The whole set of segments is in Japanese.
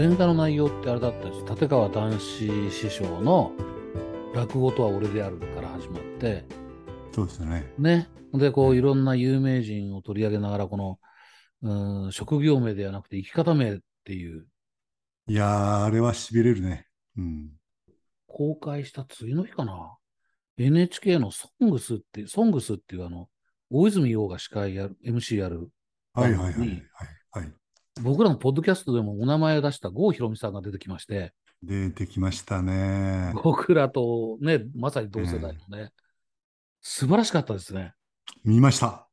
前回の内容ってあれだったんです立川談志師匠の落語とは俺であるから始まって、そうですよね。ね。で、こう、いろんな有名人を取り上げながら、この、うん、職業名ではなくて生き方名っていう、いやー、あれはしびれるね。うん。公開した次の日かな。NHK のソングスって、ソングスっていうあの、大泉洋が司会やる、MC やる、はいはいはいはい。はい。僕らのポッドキャストでもお名前を出した郷ひろみさんが出てきまして、出てきましたね。僕らとね、まさに同世代のね、素晴らしかったですね。見ました。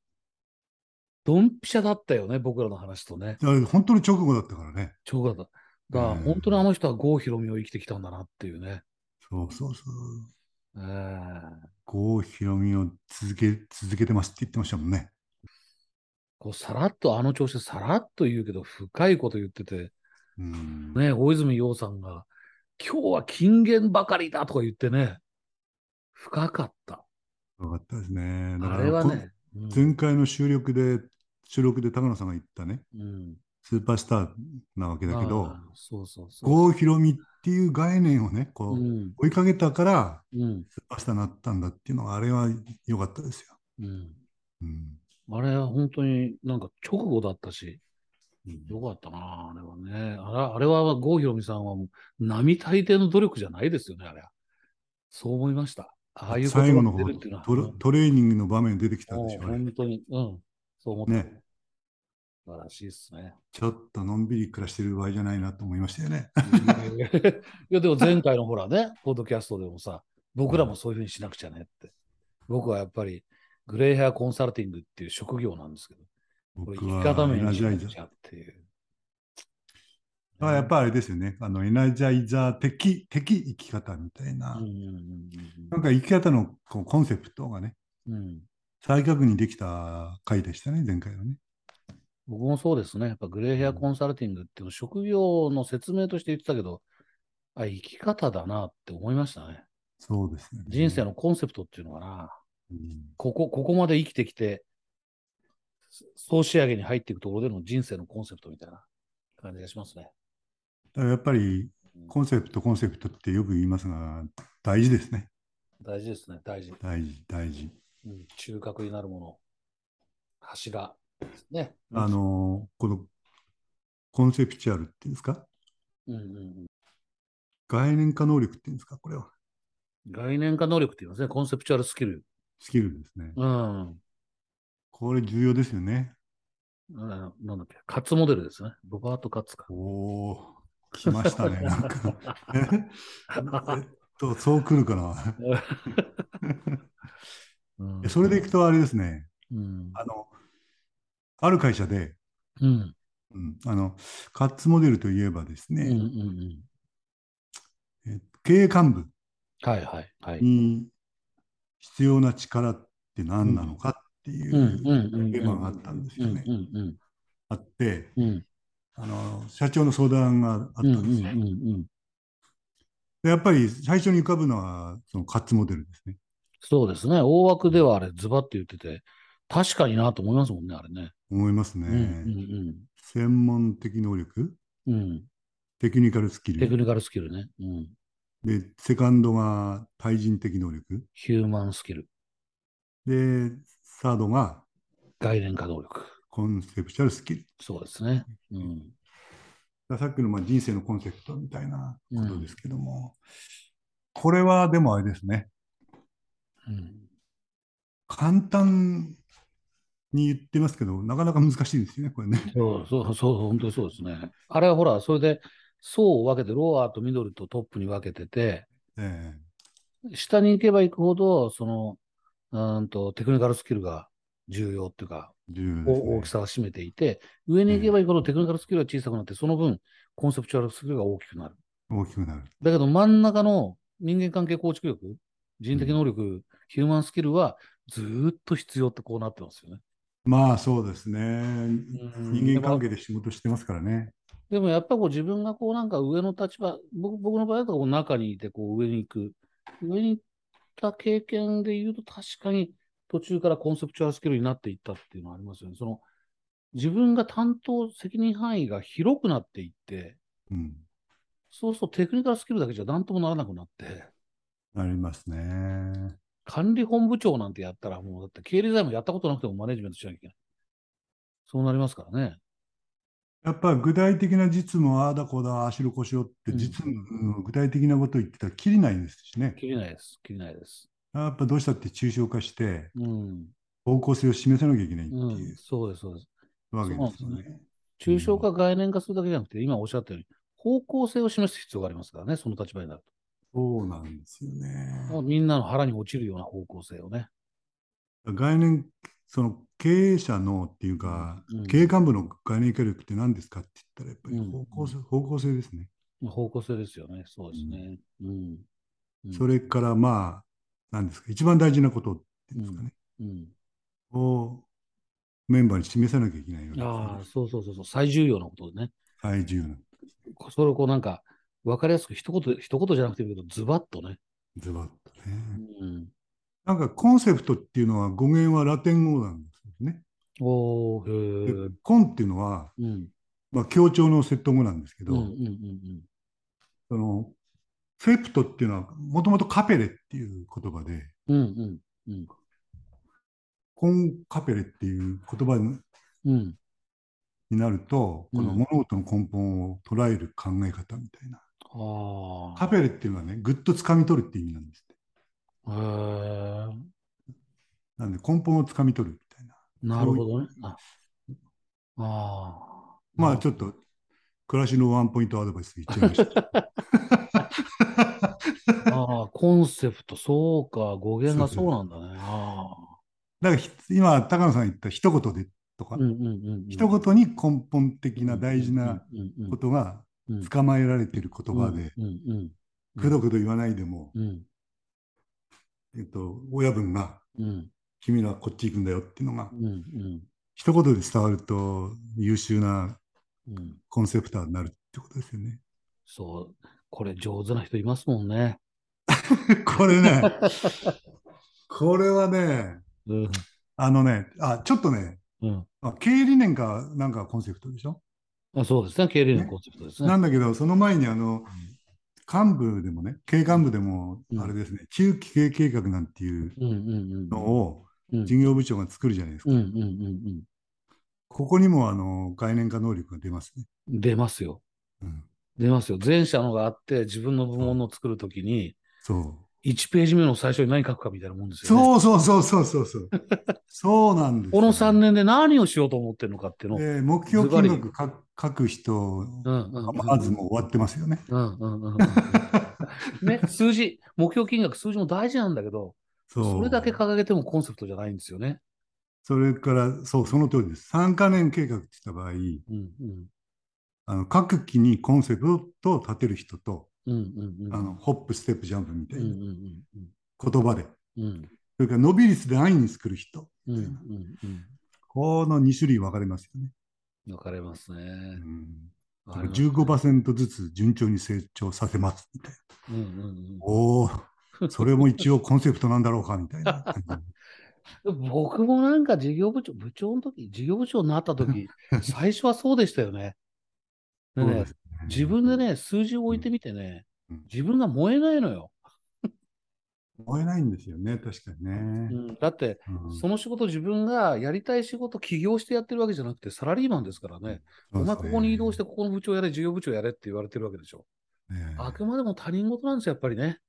ドンピシャだったよね、僕らの話とね。いや本当に直後だったからね。超だった。だから、うん本当にあの人は郷ひろみを生きてきたんだなっていうね。そうそうそう。えー郷ひろみを続け、続けてますって言ってましたもんね。こうさらっと、あの調子でさらっと言うけど、深いこと言ってて、うん。ね、大泉洋さんが、今日は金言ばかりだとか言ってね、深かった。よかったですね。あれはね、うん前回の収録で、収録で高野さんが言ったね、うん、スーパースターなわけだけどそうそうそう。郷ひろみっていう概念をね、こう、うん、追いかけたから、うん、スーパースターになったんだっていうのは、あれは良かったですよ。うん。うん。あれは本当になんか直後だったし、よかったな、あれはね。あれあれは郷ひろみさんは並大抵の努力じゃないですよね、あれは。そう思いました。ああいう最後の方出るっていうのは。トレ、トレーニングの場面出てきたでしょ、う本当に、うん、そう思って、ね。素晴らしいですね。ちょっとのんびり暮らしてる場合じゃないなと思いましたよね。いや、でも 前回のほらね、ポッドキャストでもさ、僕らもそういうふうにしなくちゃねって。僕はやっぱり、グレイヘアコンサルティングっていう職業なんですけど、僕生き方はエナジャイザー。っていう。あやっぱりあれですよね。あのエナジャイザー的、的生き方みたいな。なんか生き方のこうコンセプトがね、うん再確認できた回でしたね、前回はね。僕もそうですね。やっぱグレイヘアコンサルティングっていうの職業の説明として言ってたけど、あ、生き方だなって思いましたね。そうですね。人生のコンセプトっていうのかな。うんここ、ここまで生きてきて、総仕上げに入っていくところでの人生のコンセプトみたいな感じがしますね。だからやっぱりコンセプト、コンセプトってよく言いますが、大事ですね。大事ですね、大事。大事、大事。うん、中核になるもの。柱ですね。あの、このコンセプチュアルっていうんですか？うんうんうん、概念化能力っていうんですか？これは。概念化能力って言いますね。コンセプチュアルスキル。スキルですね。うん。これ重要ですよね。うんなんだっけ、カッツモデルですね。ロバート・カッツか。おお、来ましたね。なんか えっと、そう来るかな。うんそれでいくとあれですね。うん。あの、ある会社で、うん。うん、あの、カッツモデルといえばですうん。うん。うね、ん。え経営幹部はいはいはい。に必要な力って何なのかっていうテーマがあったんですうん。よね。うん。あって、うん。あの、社長の相談があったうん。ですよ。やっぱり最初に浮かぶのは、そのカッツモデルですね。そうですね。大枠ではあれ、ズバッて言ってて、確かになと思いますもんね、あれね。思いますね。うん。専門的能力、うん。うん。テクニカルスキル？テクニカルスキルね。うん。で、セカンドが対人的能力。ヒューマンスキル。で、サードが概念化能力。コンセプチュアルスキル。そうですね。うん。さっきのまあ人生のコンセプトみたいなことですけども、これはでもあれですね。うん。簡単に言ってますけど、なかなか難しいですよね、これね。そうそうそう、本当にそうですね。あれはほら、それで層を分けて、ローアーとミドルとトップに分けてて、え下に行けば行くほど、その、うーんとテクニカルスキルが重要っていうか、ね大きさが占めていて、上に行けば行くほどテクニカルスキルが小さくなって、その分、コンセプチュアルスキルが大きくなる。大きくなる。だけど、真ん中の人間関係構築力、人的能力、ヒューマンスキルはずーっと必要ってこうなってますよね。まあそうですね。うん人間関係で仕事してますからね。でもやっぱこう自分がこうなんか上の立場、僕僕の場合だとこう中にいてこう上に行く。上に行った経験で言うと確かに途中からコンセプチュアルスキルになっていったっていうのはありますよね。その自分が担当責任範囲が広くなっていって、うん。そうするとテクニカルスキルだけじゃ何ともならなくなって、なりますね。管理本部長なんてやったら、もうだって経理財務やったことなくてもマネジメントしなきゃいけない。そうなりますからね。やっぱ具体的な実務、ああだこうだ、ああしろこうしろってうん実務、うん具体的なことを言ってたらきりないですしね。切れないです。切れないです。やっぱどうしたって抽象化してうん。方向性を示さなきゃいけないってうんいう。そうです、そうです。わけですよね。抽象化、概念化するだけじゃなくて、今おっしゃったように、方向性を示す必要がありますからね、その立場になるそうなんですよね。と。みんなの腹に落ちるような方向性をね。概念、その経営者のっていうか、うん経営幹部の概念化力って何ですかって言ったら、やっぱりうん方向性,、方向性ですね。方向性ですよね。そうですね。うん。うんそれからまあ、何ですか、一番大事なことっていうんですかね、うん。をメンバーに示さなきゃいけないわけですよああ、ね。そうそうそうそう、最重要なことでね。最重要な、それをこうなんか、わかりやすく一言、一言じゃなくていいけど、ズバッとね。ズバッとね。うん。なんかコンセプトっていうのは語源はラテン語なんですよね。おー、へ。コンっていうのは、うん。まあ、協調のセット語なんですけど、うんうんうんそのセプトっていうのはもともとカペレっていう言葉で、うん。うんうんうん。コンカペレっていう言葉にうん。になると、うんこの物事の根本を捉える考え方みたいな。ああ。カペレっていうのはね、ぐっと掴み取るっていう意味なんです。なんで根本を掴み取るみたいな。なるほどね。ああー。まあちょっと暮らしのワンポイントアドバイス言っちゃいました。ああ、コンセプト、そうか、語源がそうなんだね。ああ。だからひ今、高野さんが言った一言でとか、うんうんうんうん。一言に根本的な大事なこことがうん捕まえられている言葉で、くどくど言わないでも、うんえっと、親分がうん。君らはこっち行くんだよっていうのがうんうん。一言で伝わると優秀なうん。コンセプターになるってことですよね。そう、これ上手な人いますもんね。これね、これはね、うん。あのね、あ、ちょっとね、うん。あ経営理念かなんかコンセプトでしょ、あそうですね、経理のコンセプトですね。なんだけど、その前にあの、幹部でもね、経営幹部でもう、んあれですね、中期経営計画なんていうのをうん事業部長が作るじゃないですか。ここにもあの概念化能力が出ますね。うん出ますよ。うん、出ますよ。前者のがあって、自分の部門の作るときに、そう。1ページ目の最初に何書くかみたいなもんですよね。そうそうそうそうそうそう。そうなんですよこの3年で何をしようと思ってるのかっていうのを。で目標金額か書く人うんうんうんまずもう終わってますよね。うんうんうんうんね、数字、目標金額、数字も大事なんだけど、そうそれだけ掲げてもコンセプトじゃないんですよね。それから、そう、その通りです。3カ年計画って言った場合、うんうんあの各期にコンセプトを立てる人と、あのホップ、ステップ、ジャンプみたいな。んうん言葉で、うん。それから伸び率で安易に作る人、うんうんうん。この2種類分かれますよね。分かれますね。うん。分かれますね。15%ずつ順調に成長させますみたいな。うんうんおお、それも一応コンセプトなんだろうかみたいな。僕もなんか事業部長、部長の時、事業部長になった時、最初はそうでしたよね。ね自分でね、数字を置いてみてねうん、自分が燃えないのよ。燃えないんですよね、確かにうね。ん、だって、うんその仕事自分がやりたい仕事起業してやってるわけじゃなくてサラリーマンですからね。お前ここに移動してここの部長やれ、事業部長やれって言われてるわけでしょ。ねあくまでも他人事なんですよ、やっぱりね。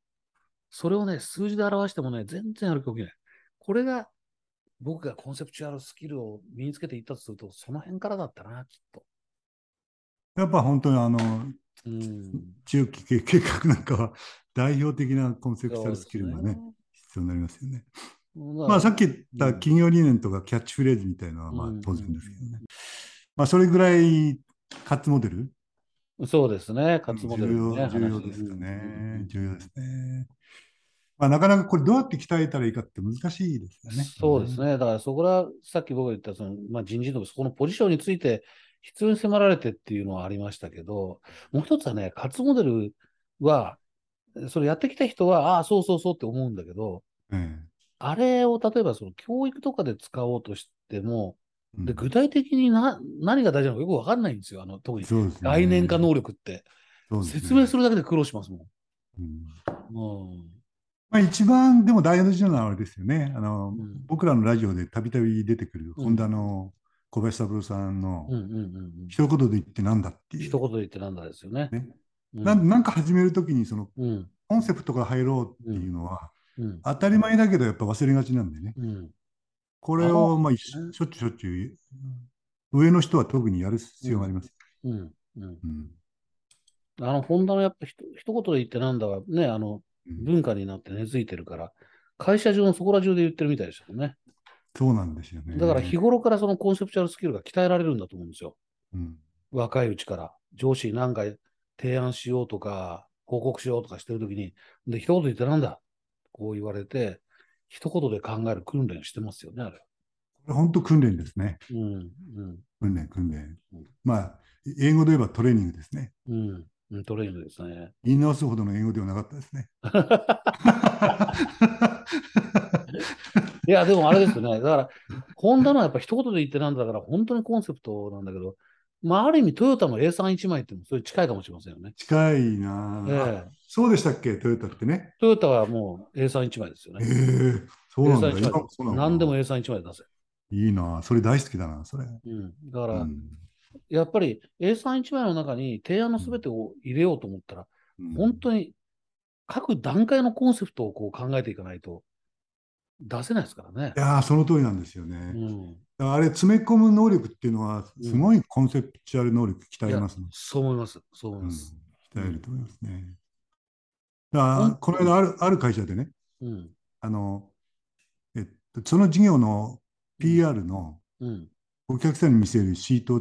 それをね、数字で表してもね、全然やる気起きない。これが僕がコンセプチュアルスキルを身につけていったとすると、その辺からだったな、きっと。やっぱ本当にあのうん。中期計計画なんかは代表的なコンセプチュアルスキルがねそうです必要になりますよね。ねまあさっき言ったうん企業理念とかキャッチフレーズみたいなのはまあうん当然ですけどね。まあそれぐらいカツモデル？そうですね、活モデル重ね要重要話ですよねう。ん重要ですね。まあなかなかこれどうやって鍛えたらいいかって難しいですよね。そうですね。だからそこはさっき僕が言ったその、まあ、人事のそこのポジションについて必要に迫られてっていうのはありましたけど、もう一つはね、活モデルは、それやってきた人は、ああ、そうそうそうって思うんだけど、えあれを例えばその教育とかで使おうとしても、えで、具体的にな何が大事なのかよくわかんないんですよ。あの、特にね概念化能力って。ね説明するだけで苦労しますもうんん。うん。まあ、一番でも大事なのはあれですよね。あの、うん僕らのラジオでたびたび出てくる、うんホンダの小林三郎さんのうんうんうんうん。一言で言ってなんだっていう。一言で言ってなんだですよね。ねうんななんか始めるときにそのうん。コンセプトから入ろうっていうのは、うん。当たり前だけどやっぱ忘れがちなんでね。うん。これをまあしょっちゅうしょっちゅう上の人は特にやる必要があります。あの、ホンダのやっぱひと一言で言ってなんだはね、あの、うん文化になって根付いてるから、会社中のそこら中で言ってるみたいですよね。そうなんですよね。だから日頃からそのコンセプチュアルスキルが鍛えられるんだと思うんですよ。うん若いうちから。上司に何か提案しようとか、報告しようとかしてるときに、で、一言言ってなんだ？こう言われて、一言で考える訓練してますよね、あれ。本当訓練ですね。うん、うん、訓練、訓練うん。まあ、英語で言えばトレーニングですね。うん。うんトレーニングですね。言い直すほどの英語ではなかったですね。いや、でもあれですよね。だから、ホンダのはやっぱ一言で言ってなんだから、本当にコンセプトなんだけど、まあ、ある意味トヨタの A31 枚っていうのもそれ近いかもしれませんよね。近いなあ、ええそうでしたっけ、トヨタってね。トヨタはもう A31 枚ですよええね。そうなんだ。A31 今枚もそうなのかな何でも A31 枚出せ。いいなあそれ大好きだな、それ。うん。だから、うんやっぱり A31 枚の中に提案のすべてを入れようと思ったら、うん本当に各段階のコンセプトをこう考えていかないと出せないですからねい。やーその通りなんですよね。うん。あれ、詰め込む能力っていうのは、すごいコンセプチュアル能力鍛えますね。そう思います。そう思いうんます。鍛えると思いますね。だから、この間ある、ある会社でね、うん。あの、えっと、その事業の PR のうん。お客さんに見せるシートを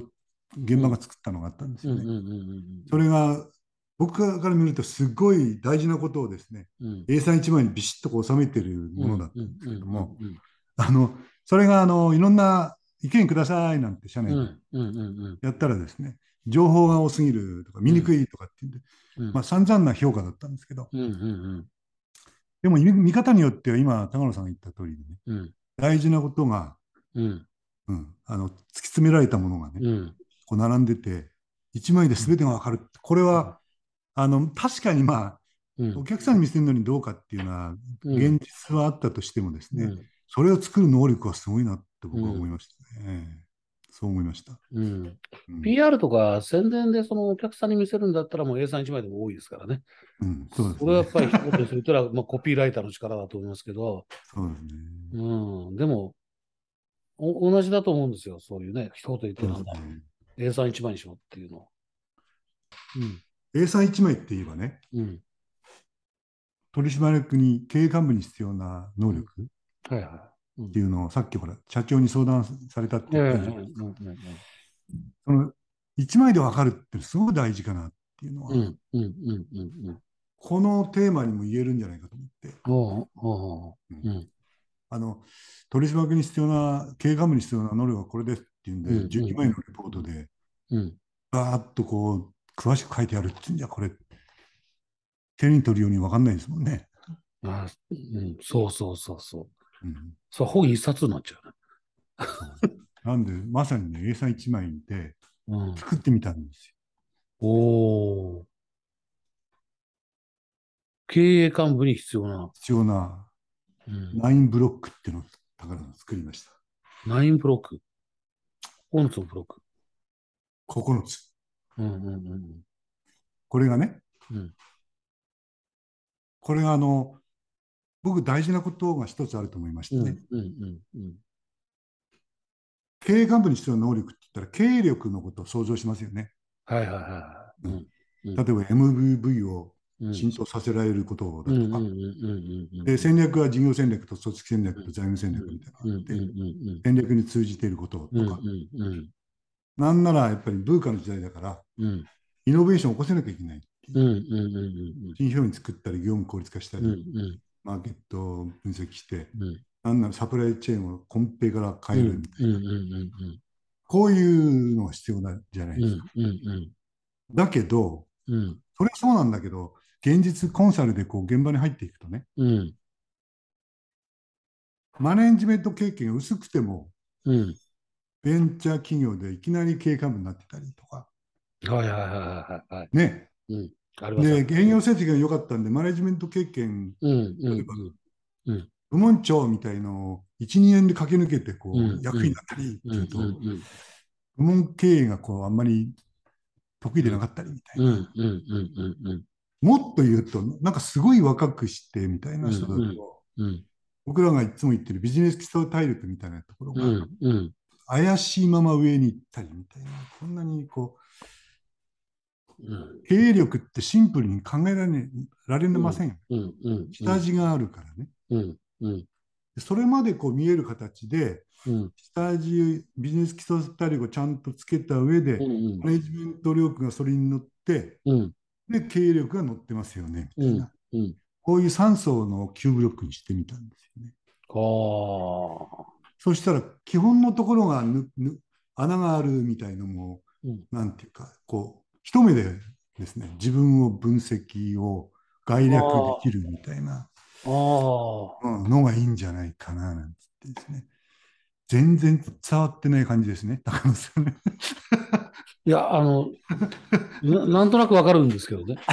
現場が作ったのがあったんですうん。うん。よね。うん。うん。それが僕から見るとすごい大事なことをですね、うん。A31 枚にビシッとこう収めてるものだったんですけども。あの、それがあの、いろんな意見くださいなんて社内でうん。うん。うん。やったらですね、情報が多すぎるとか見にくいとかっていうんで、うん。まあ散々な評価だったんですけど、うん。うん。でも見見方によっては今、高野さんが言った通りでね、うん。大事なことが、うん。うん、あの突き詰められたものがね、うん。こう並んでて、1枚で全てが分かる。これは、あの、確かにまあ、うん。お客さんに見せるのにどうかっていうのは、うん現実はあったとしてもですね、うん。それを作る能力はすごいなって僕は思いましたね。そう思いました。うん。うん PR とか宣伝でそのお客さんに見せるんだったらもう A31 枚でも多いですからね。うん、そうですそれはやねっ。ぱり一言にするとは、まあ、コピーライターの力だと思いますけど、そうですね。うん。でも、お同じだと思うんですよ。そういうね、一言言ってなんだ。ですね A31 枚にしろっていうの。うん。A31 枚って言えばね、うん。取締役に経営幹部に必要な能力っていうのをさっきほら、社長に相談されたってい。言うんったじゃないですか。うんその1枚で分かるってすごく大事かなっていうのは、このテーマにも言えるんじゃないかと思って、あの取締役に必要な、経営幹部に必要な能力はこれですっていうんで、うんうん。12枚のレポートで、うん。バーっとこう、詳しく書いてあるってんじゃ、これ、手に取るように分かんないですもんね。あうん、そうそうそうそう。うんそう、本一冊になっちゃなんで、まさにね、A31 枚でうね。うん。作ってみたんですおお。経営幹部に必要な、よ。必要なうん、9ブロックっていうのを高野さん作りました。ナインブロック。9つのブロック。9つ。うんうんうんこれがね、うんこれがあの、僕大事なことが一つあると思いましたうん。ね。うんうんうん経営幹部に必要な能力って言ったら、経営力のことを想像しますよね。はいはいはい。うん例えば MVV をうん浸透させられることだとか。で戦略は事業戦略と組織戦略と財務戦略みたいなのがあって、うん戦略に通じていることとか、うんうんうんなんならやっぱりブーカの時代だから、うん。イノベーションを起こせなきゃいけない。っていう。うんうんうん。新商品作ったり、業務効率化したり、うんうん。マーケットを分析して、うん。なんならサプライチェーンを根底から変えるみたいな、こういうのが必要なんじゃないうんですか。うんうんだけど、うん。それはそうなんだけど、現実コンサルでこう現場に入っていくとね、うん。マネジメント経験が薄くても、うんベンチャー企業でいきなり経営幹部になってたりとか、はいはいはいはいはい。ね。うん。あで、営業成績が良かったんで、マネジメント経験、うんうんうん。部門長みたいのを1、2年で駆け抜けて、こう、うん役員になったりうんすると、うん部門経営がこう、あんまり得意でなかったりみたいな。うんうんうんうんうんもっと言うと、なんかすごい若くしてみたいな人だと、うんうんうん僕らがいつも言ってるビジネス基礎体力みたいなところが、うんうん怪しいまま上に行ったりみたいな、こんなにこう経営力ってシンプルに考えられ,、ね、られません。うんうん下地があるからね。うんうんでそれまでこう見える形で、うん下地、ビジネス基礎体力をちゃんとつけた上で、うんマネジメント力がそれに乗って、うんで、経営力が乗ってますよね、みたいな。うんこういう3層の9ブロックにしてみたんですよね。ああそしたら、基本のところがぬぬ穴があるみたいのも、うんなんていうか、こう、一目でですね、自分を分析を概略できるみたいなのがいいんじゃないかな、なんてですね。全然伝わってない感じですね、高野さんね。いやあのななんとなくわかるんですけどね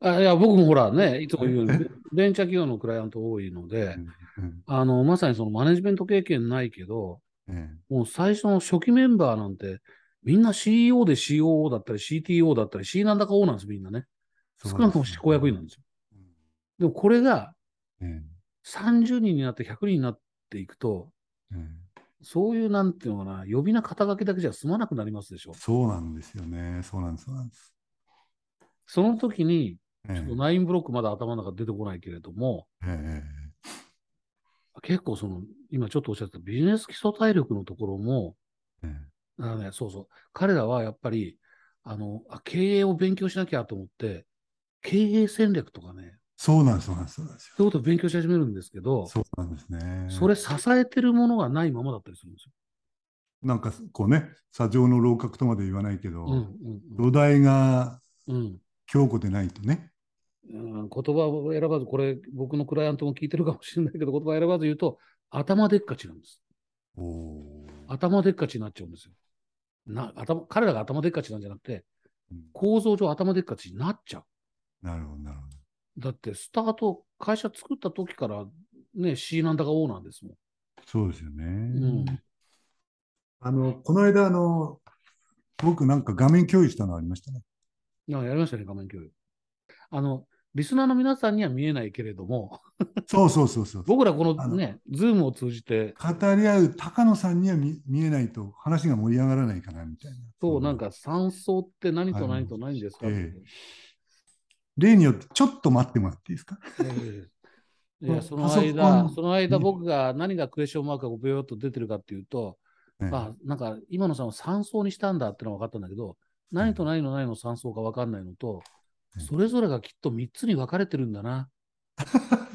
あいや僕もほらねいつも言うようにベンチャー企業のクライアント多いのでうんあのまさにそのマネジメント経験ないけどえもう最初の初期メンバーなんて、みんな CEO で COO だったり CTO だったり C なんだか O なんです、みんなね。え少なくとも執行役員なんですよ。うんでもこれがえ30人になって100人になっていくと、ええそういうなんていうのかな、呼び名肩書きだけじゃ済まなくなりますでしょえ。そうなんですよね。そうなんです、そうなんです。その時に、ええちょっと9ブロックまだ頭の中出てこないけれども、え結構その、今ちょっとおっしゃったビジネス基礎体力のところも、ええだからね、そうそう。彼らはやっぱり、あの、あ経営を勉強しなきゃと思って、経営戦略とかね、そうなんです、そうなんです、そうなんですよ。そういうことを勉強し始めるんですけど、そうなんですね。それ支えてるものがないままだったりするんですよ。なんかこうね、砂上の楼閣とまで言わないけど、うんうん土台がうん強固でないとね。うん、言葉を選ばず、これ僕のクライアントも聞いてるかもしれないけど、言葉を選ばず言うと、頭でっかちなんです。頭でっかちになっちゃうんですよ。な頭彼らが頭でっかちなんじゃなくて、うん構造上頭でっかちになっちゃう。なるほど、なるほど。だって、スタート、会社作った時から、ね、C なんだか O なんですもん。そうですよね。んあの、この間、あの、僕なんか画面共有したのありましたね。あやりましたね、画面共有。あの、リスナーの皆さんには見えないけれども、そうそうそうそう。僕らこあののね、ズームを通じて、語り合う高野さんには見見えないと話が盛り上がらないかなみたいな。そう、なんか山荘って何と何と何ですかって、え例によってちょっと待ってもらっていいですか？ええ。いや、その間、ン。その間ね僕が何がクエスチョンマークがビヨッと出てるかっていうと、ええ。まあ、なんか今野さんは山荘にしたんだってのは分かったんだけど、何と何の何の山荘か分かんないのと、ええそれぞれがきっと3つに分かれてるんだな。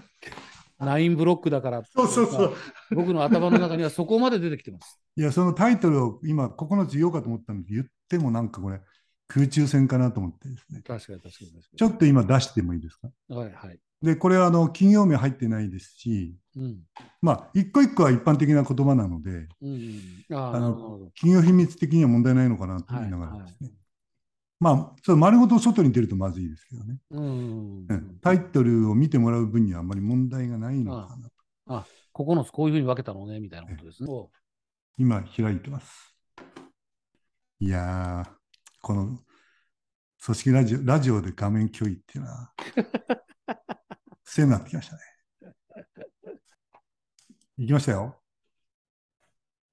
9ブロックだからそうそうそう。僕の頭の中にはそこまで出てきてます。いや、そのタイトルを今9つ言おうかと思ったんで言ってもなんかこれ空中戦かなと思ってですね。確かに確かに確かちょっと今出してもいいですか？に。はいはい。で、これはあの企業名入ってないですし、うん。まあ、一個一個は一般的な言葉なので、うんうん。ああ、あの。企業秘密的には問題ないのかなと思いながらですね。まあ、それ丸ごと外に出るとまずいですけどね。うん。タイトルを見てもらう分にはあまり問題がないのかなと。あ、9つこういうふうに分けたのね、みたいなことですね。そ今開いてます。いやー、この組織ラジオラジオで画面共有っていうのは、癖になってきましたね。いきましたよ。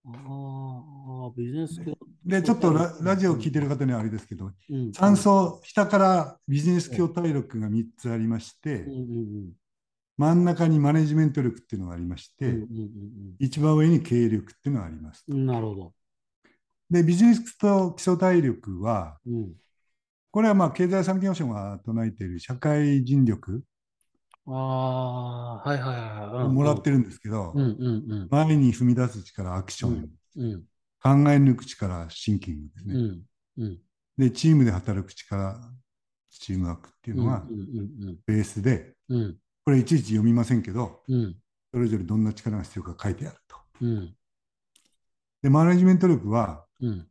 うああ、ビジネス教で、ちょっとララジオを聞いてる方にはあれですけど、うん3層、下からビジネス教体力が3つありましてうん、うん真ん中にマネジメント力っていうのがありましうん。うんて、うん一番上に経営力っていうのがあります。うんうん。なるほど。で、ビジネスと基礎体力は、うん。これはまあ経済産業省が唱えている社会人力ああ、はいはいはいはい。をもらってるんですけどう、んうん前に踏み出す力、アクション、うん。うん考え抜く力、シンキングですね。うんうん。で、チームで働く力、チームワークっていううんのがうんベースで、うんうん。これいちいち読みませんけど、うんそれぞれどんな力が必要か書いてあると。うんで、マネジメント力は、うん。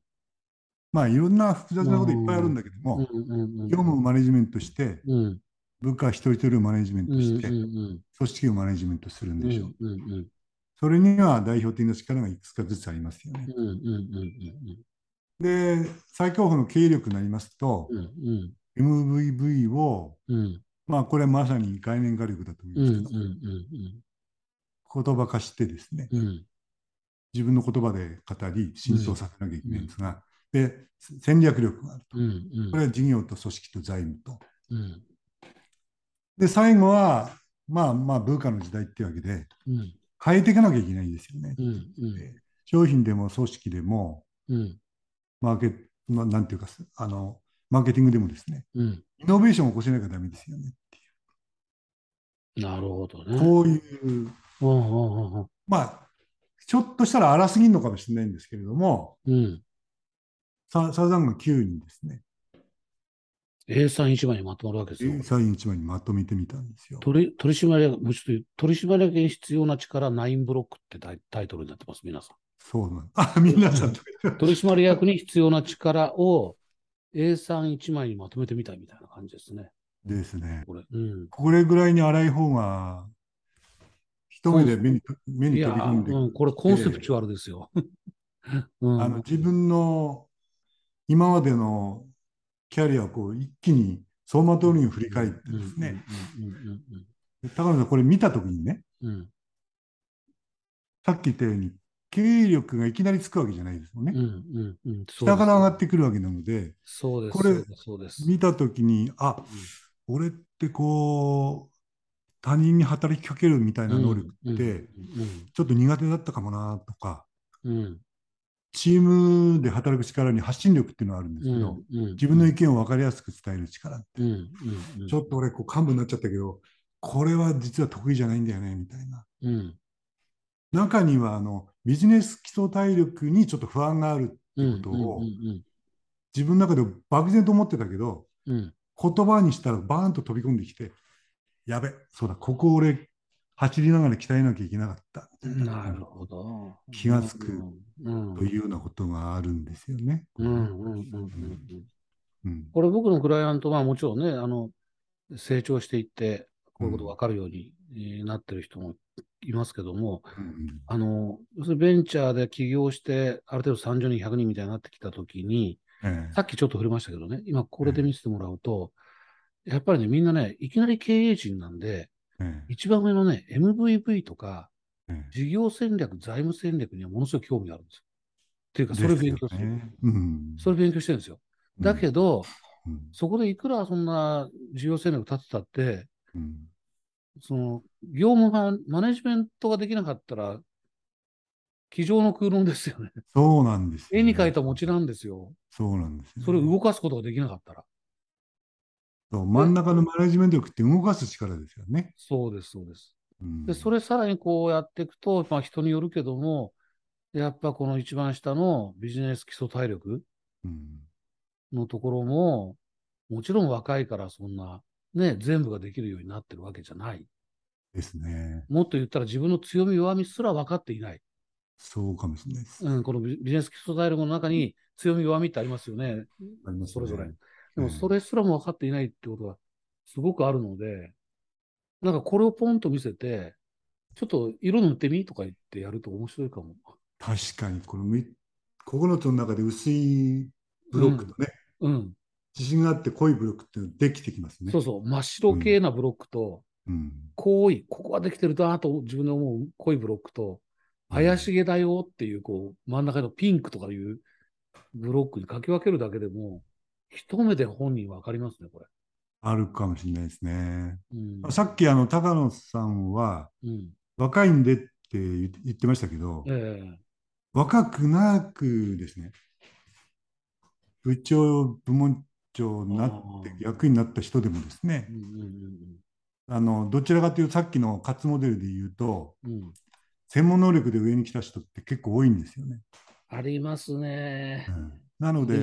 まあいろんな複雑なこといっぱいあるんだけどうんも、うんうん。業務をマネジメントして、うん。部下一人一人をマネジメントして、うん。組織をマネジメントするんうんでしょう。それには代表的な力がいくつかずつありますよね。で、最高峰の経営力になりますと MVV を。まあこれはまさに概念化力だと思いますけど、言葉化してですね。自分の言葉で語り、浸透させなきゃいけないんですが、で、戦略力があると。これは事業と組織と財務と。うんで、最後は、まあまあ、文化の時代っていうわけで、うん変えていかなきゃいけないんですよね。うんうん商品でも組織でも、うんマーケット、まあ、なんていうか、あの、マーケティングでもですね、うん。イノベーションを起こせなきゃダメですよねっていなるほどう。ね。こういう、うんうんうんまあ、ちょっとしたら荒すぎるのかもしれないんですけれども、うん。ササザンが9にですね、A31 枚にまとまるわけですよ。サイン1枚にまとめてみたんですよ。取り取締役、もうちょっと取締役に必要な力9ブロックってタイタイトルになってます、皆さん。そうなん あ、皆さん 取締役に必要な力を A31 枚にまとめてみたいみたいな感じですね。ですね。これ。うん。これぐらいに荒い方が、一目で目に目に飛び込んでうん、これコンセプチュアルですよ。うん、あの自分の今までのキャリアをこう一気に走馬灯に振り返ってですね、うんうん高野さん、これ見たときにね、うん。うんさっき言ったように、経営力がいきなりつくわけじゃないですよね。うんうんうん。うんそう下から上がってくるわけなので、そうです。これ。見たときに、あ俺ってこう、他人に働きかけるみたいな能力って、ちょっと苦手だったかもなとか、うんうんチームで働く力に発信力っていうのがあるんですうんけど、うん自分の意見を分かりやすく伝える力って、うんうんうん。ちょっと俺、こう幹部になっちゃったけど、これは実は得意じゃないんだよねみたいな。うん。中にはあのビジネス基礎体力にちょっと不安があるってうんいうことをうん自分の中で漠然と思ってたけど、うんうん。言葉にしたらバーンと飛び込んできて、やべ、そうだ、ここ俺、走りながら鍛えなきゃいけなかった。なるほど。気がつくうん。というようなことがあるんですよね。うんうんうんうんうん。うん。これ僕のクライアントはもちろんね、あの、成長していって、こういうこと分かるようにえーなってる人もいますけども、うんあの、要するにベンチャーで起業して、ある程度30人、100人みたいになってきたときに、ええ。さっきちょっと触れましたけどね、今これで見せてもらうと、やっぱりね、みんなね、いきなり経営陣なんで、え一番上のね、MVV とか、ええ事業戦略、財務戦略にはものすごい興味があるんですよ。っていうか、えそれを勉強する。うんそれを勉強してるんですよ。だけど、うんそこでいくらそんな事業戦略立てたって、うんその、業務ママネジメントができなかったら、机上の空論ですよね。そうなんです絵に描いた餅なんですよ。そうなんですそれを動かすことができなかったら。そう真ん中のマネジメント力って動かす力ですよね。そうです、そうです。うんで、それさらにこうやっていくと、まあ人によるけども、やっぱこの一番下のビジネス基礎体力うんのところも、もちろん若いからそんな、ね、全部ができるようになってるわけじゃない。ですね。もっと言ったら自分の強み弱みすら分かっていない。そうかもしれないです。うん、このビビジネス基礎体力の中に強み弱みってありますよね。ありますねそれぞれ。でもそれすらも分かっていないってことがすごくあるので、なんかこれをポンと見せて、ちょっと色塗ってみとか言ってやると面白いかも。確かに、このみ9つの中で薄いブロックとね、うん。自信があって濃いブロックっていうのができてきますね。そうそう。真っ白系なブロックと、うん。濃い、ここはできてるなと自分で思う濃いブロックと、怪しげだよっていう、こう、真ん中のピンクとかいうブロックに書き分けるだけでも、一目で本人分かりますね、これ。あるかもしれないですね。うん。さっき、あの、高野さんは、うん。若いんでって言言ってましたけど、ええ若くなくですね、部長、部門長になって役員になった人でもですねう、んうんあのどちらかというとさっきの活モデルで言うと、うんうん。専門能力で上に来た人って結構多いんですよね。ありますね。なので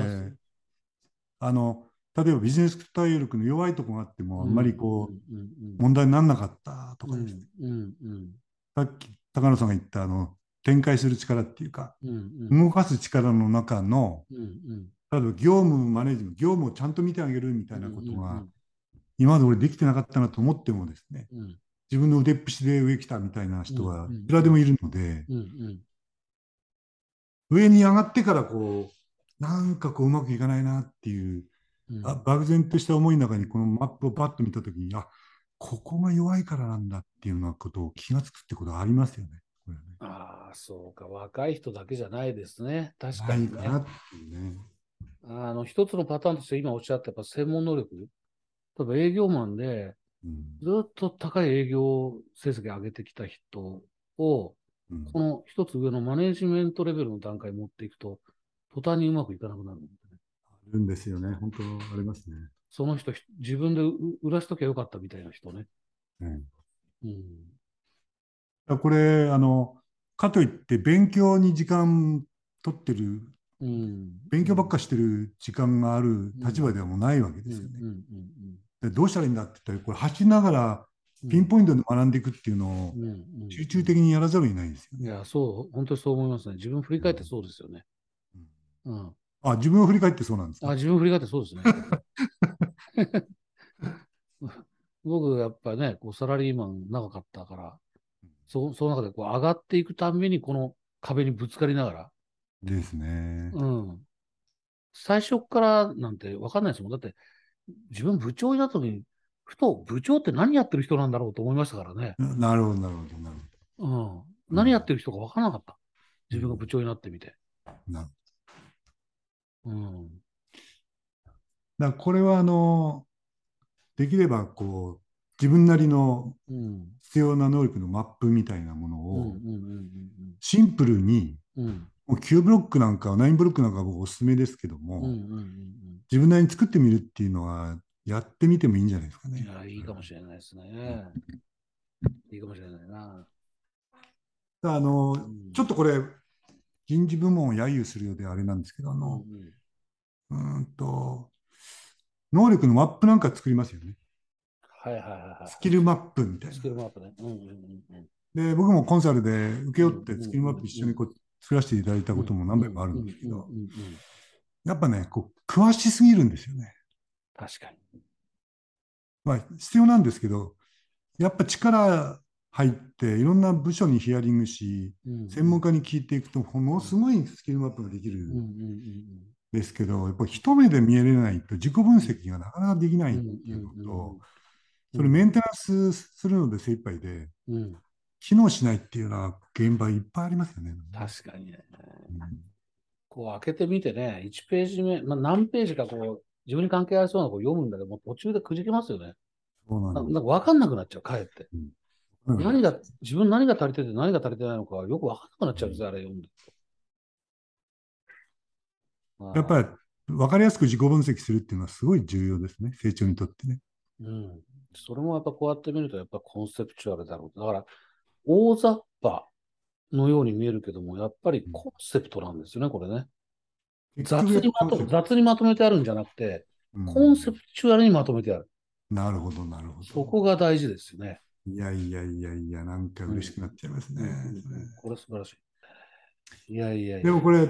あの例えばビジネス体力の弱いところがあっても、あんまりこう、うん。うん。問題にならなかったとうん。かですね、うん。うん。さっき高野さんが言ったあの展開する力っていうか、うん。うん。動かす力の中の、うん。うん。例えば業務マネージメント、業務をちゃんと見てあげるみたいなことうん。が、今まで俺できてなかったなと思ってもですね、自分の腕っぷしで上来たみたいな人はいくらでもいるので、うん。うん。上に上がってからこう、なんかこううまくいかないなっていう、うんあ漠然とした思いの中にこのマップをパッと見たときに、あここが弱いからなんだっていうようなことを気がつくってことがありますよね。これねああ、そうか。若い人だけじゃないですね。確かに、ね。かなっていうね。あの、一つのパターンとして今おっしゃったやっぱ専門能力。例えば営業マンで、うんずっと高い営業成績上げてきた人を、うんこの一つ上のマネージメントレベルの段階に持っていくと、途端にうまくいかなくなるんでね。あるんですよね。本当ありますね。その人、ひ自分でう売らしときゃよかったみたいな人ね。うんうん。これあのかといって勉強に時間取ってるうん。勉強ばっかしてる時間がある立場ではもうないわけですよね。うんでどうしたらいいんだって言ったらこれ走りながらうん。ピンポイントで学んでいくっていうのを集中的にやらざるを得ないんですよね。いや、そう、本当にそう思いますね。自分振り返ってそうですよね。うん。あ自分を振り返ってそうなんですあ、か。自分振り返ってそうですね。僕、やっぱね、こうサラリーマン長かったから、そその中でこう上がっていくたんびに、この壁にぶつかりながら、ですね。うん。最初からなんて分かんないですもん。だって、自分部長になった時に、ふと部長って何やってる人なんだろうと思いましたからね。ななるほどなるほどなるうん。何やってる人か分からなかった。自分が部長になってみて。ほど。なうん。だこれはあのできればこう自分なりのうん。必要な能力のマップみたいなものうん。うん。をうん。シンプルにうん。うん。もう9ブロックなんか9ブロックなんか僕おすすめですけども、うん。うん。自分なりに作ってみるっていうのはやってみてもいいんじゃないですかね。いや、いいかもしれないですね。いいかもしれないな。あのんちょっとこれ人事部門を揶揄するようであれなんですけどあうんの、うーんと能力のマップなんか作りますよね。はいはいはいはい。スキルマップみたいなス。キルマップね。うんうんうんうん。で僕もコンサルで請け負ってうんスキルマップ一緒にこう作らせていただいたことも何回もあるんですけどやっぱねこう詳しすぎるんですよね。確かに。まあ必要なんですけどやっぱ力入っていろんな部署にヒアリングしうん専門家に聞いていくとものすごいスキルマップができるうんうんうんんですけどやっぱり一目で見えれないと自己分析がなかなかできないっていうのとそれメンテナンスするので精一杯でうんうん。機能しないっていうような現場いっぱいありますよね。確かにね。うんこう開けてみてね、1ページ目、まあ、何ページかこう、自分に関係ありそうなのを読むんだけど、もう途中でくじけますよね。なそうなんでなんか分かんなくなっちゃう、かえって。すうん何が、自分何が足りてて何が足りてないのかよく分かんなくなっちゃうんですよ、あれ読んで。やっぱり分かりやすく自己分析するっていうのはすごい重要ですね、成長にとってね。り、うん。それもやっぱこうやって見ると、やっぱコンセプチュアルだろう。だから、大雑把のように見えるけども、やっぱりコンセプトなんですよね、これね。雑にまとめ雑にまとめてあるんじゃなくて、うんコンセプチュアルにまとめてある。なるほど、なるほど。そこが大事ですよね。いやいやいやいや、なんか嬉しくなっちゃいますね。これ素晴らしい。いやいやいや。でもこれ、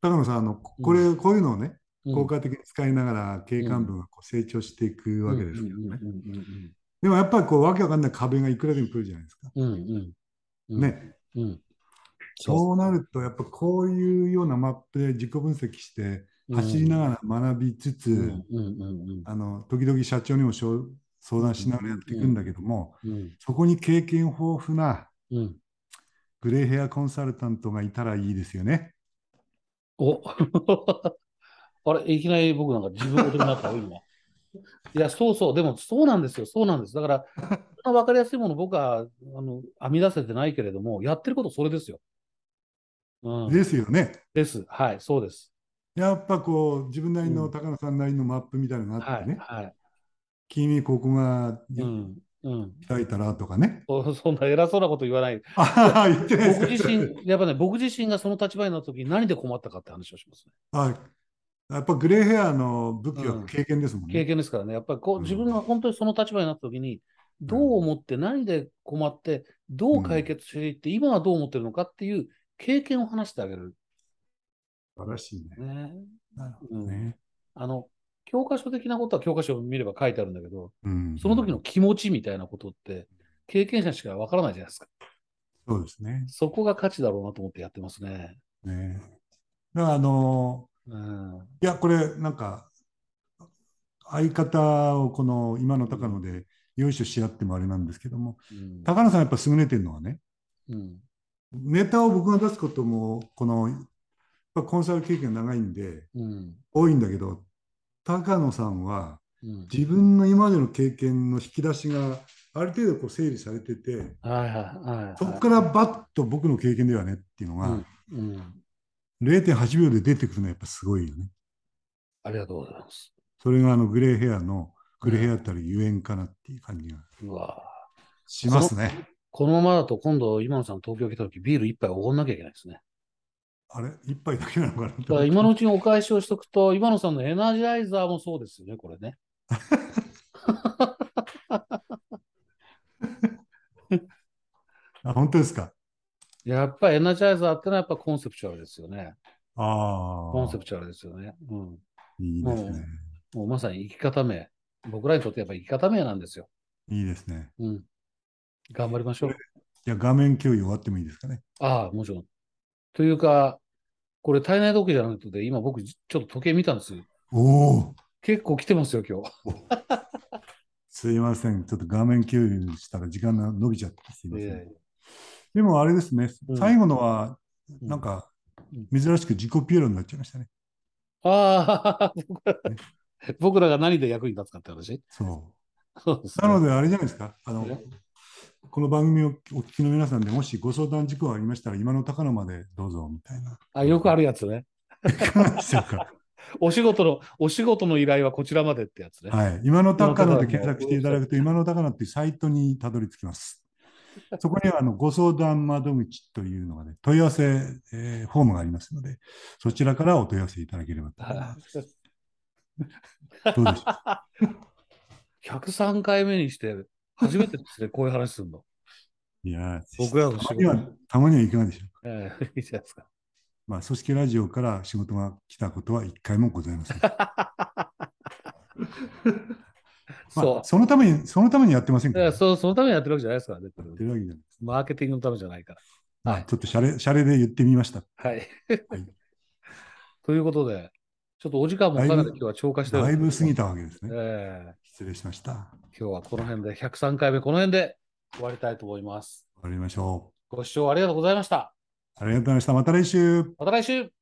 高野さん、あのこれ、こういうのをね、うん、効果的に使いながら経営幹部がこう成長していくわけですけどね。でもやっぱりこう、わけわかんない壁がいくらでも来るじゃないですか。うんうんうん。ね。うん。そうなると、やっぱこういうようなマップで自己分析して、走りながら学びつつ、あの時々社長にもしょ相談しながらやっていくんだけども、うんそこに経験豊富なうん。グレーヘアコンサルタントがいたらいいですよね。お あれ、いきなり僕なんか自分ごとになったよ、今。いや、そうそう、でもそうなんですよ、そうなんです。だから、そんな分かりやすいもの僕はあの編み出せてないけれども、やってることそれですよ。うん、ですよね。です。はい、そうです。やっぱこう自分なりのうん高野さんなりのマップみたいなのがあはい、ってね、はい。君ここがうん、うん。開いたらとかね。そ そんな偉そうなこと言わない。ああ、言ってない僕自身、やっぱね、僕自身がその立場になった時に何で困ったかって話をしますね。あやっぱグレーヘアの武器は経験ですもんね。経験ですからね、やっぱりこううん自分が本当にその立場になった時に、どう思って、何で困って、どう解決していって、今はどう思ってるのかっていう経験を話してあげる。素晴らしいね。ね。なるほどね。あの、教科書的なことは教科書を見れば書いてあるんだけど、うん。その時の気持ちみたいなことって、経験者しかわからないじゃないですか。そうですね。そこが価値だろうなと思ってやってますね。ね。だからあのうん。いや、これ、なんか、相方をこの今の高野でよいしょし合ってもあれなんですけども、うん。高野さんやっぱ優れてるのはね、うん。ネタを僕が出すことも、この、コンサル経験が長いんで、うん。多いんだけど、高野さんはうん。自分の今までの経験の引き出しがある程度こう整理されてて、はいはいはい。そこからバッと僕の経験ではねっていうのが、うん。うん。0.8秒で出てくるのはやっぱすごいよね。ありがとうございます。それがあのグレーヘアの、グレーヘアたるゆえんかなっていう感じがしますね。このままだと今度、今野さん東京来た時ビール一杯おごんなきゃいけないですね。あれ？一杯だけなのかなだから今のうちにお返しをしとくと、今野さんのエナジャイザーもそうですよね、これね。あ本当ですか？やっぱりエナジャイザーってのはやっぱコンセプチュアルですよね。ああ。コンセプチュアルですよね。うん。いいですね。もうまさに生き方名。僕らにとってやっぱ生き方名なんですよ。いいですね。うん。頑張りましょう。じゃあ画面共有終わってもいいですかね？ああ、もちろん。というか、これ体内時計じゃなくて、今僕ちょっと時計見たんですよ。おお結構来てますよ、今日。すいません。ちょっと画面共有したら時間が伸びちゃってすいません。えでもあれですね、うん最後のは、うんなんかうん、珍しく自己ピエロになっちゃいましたね。ああ、僕ら僕らが何で役に立つかって話？そそうですう。なので、あれじゃないですか？あのえ、この番組をお聞きの皆さんでもしご相談事項がありましたら、今の高野までどうぞみたいな。あ、よくあるやつね。お仕事の、お仕事の依頼はこちらまでってやつね。はい。今の高野で検索していただくと、今の高野っていうサイトにたどり着きます。そこにはあのご相談窓口というのがね、問い合わせ、えーフォームがありますので、そちらからお問い合わせいただければと思います。どうでしょ103回 目にして、初めてですね、こういう話するの。ういやー、僕らの仕事たまには、いかがでしょうか。ええいいじゃないですか。まあ、組織ラジオから仕事が来たことは一回もございません。まそあ、そのために、そのためにやってませんう。から、いやそそのためにやってるわけじゃないですからね。ってるわけじゃないです。マーケティングのためじゃないから。まあ、はいちょっとシャレ、シャレで言ってみました。はい。はい ということで、ちょっとお時間もかなり今日は超過してるだいぶ過ぎた。たわけですね。ええ失礼しました。今日はこの辺で、103回目この辺で終わりたいと思います。終わりましょう。ご視聴ありがとうございました。ありがとうございました。また来週。また来週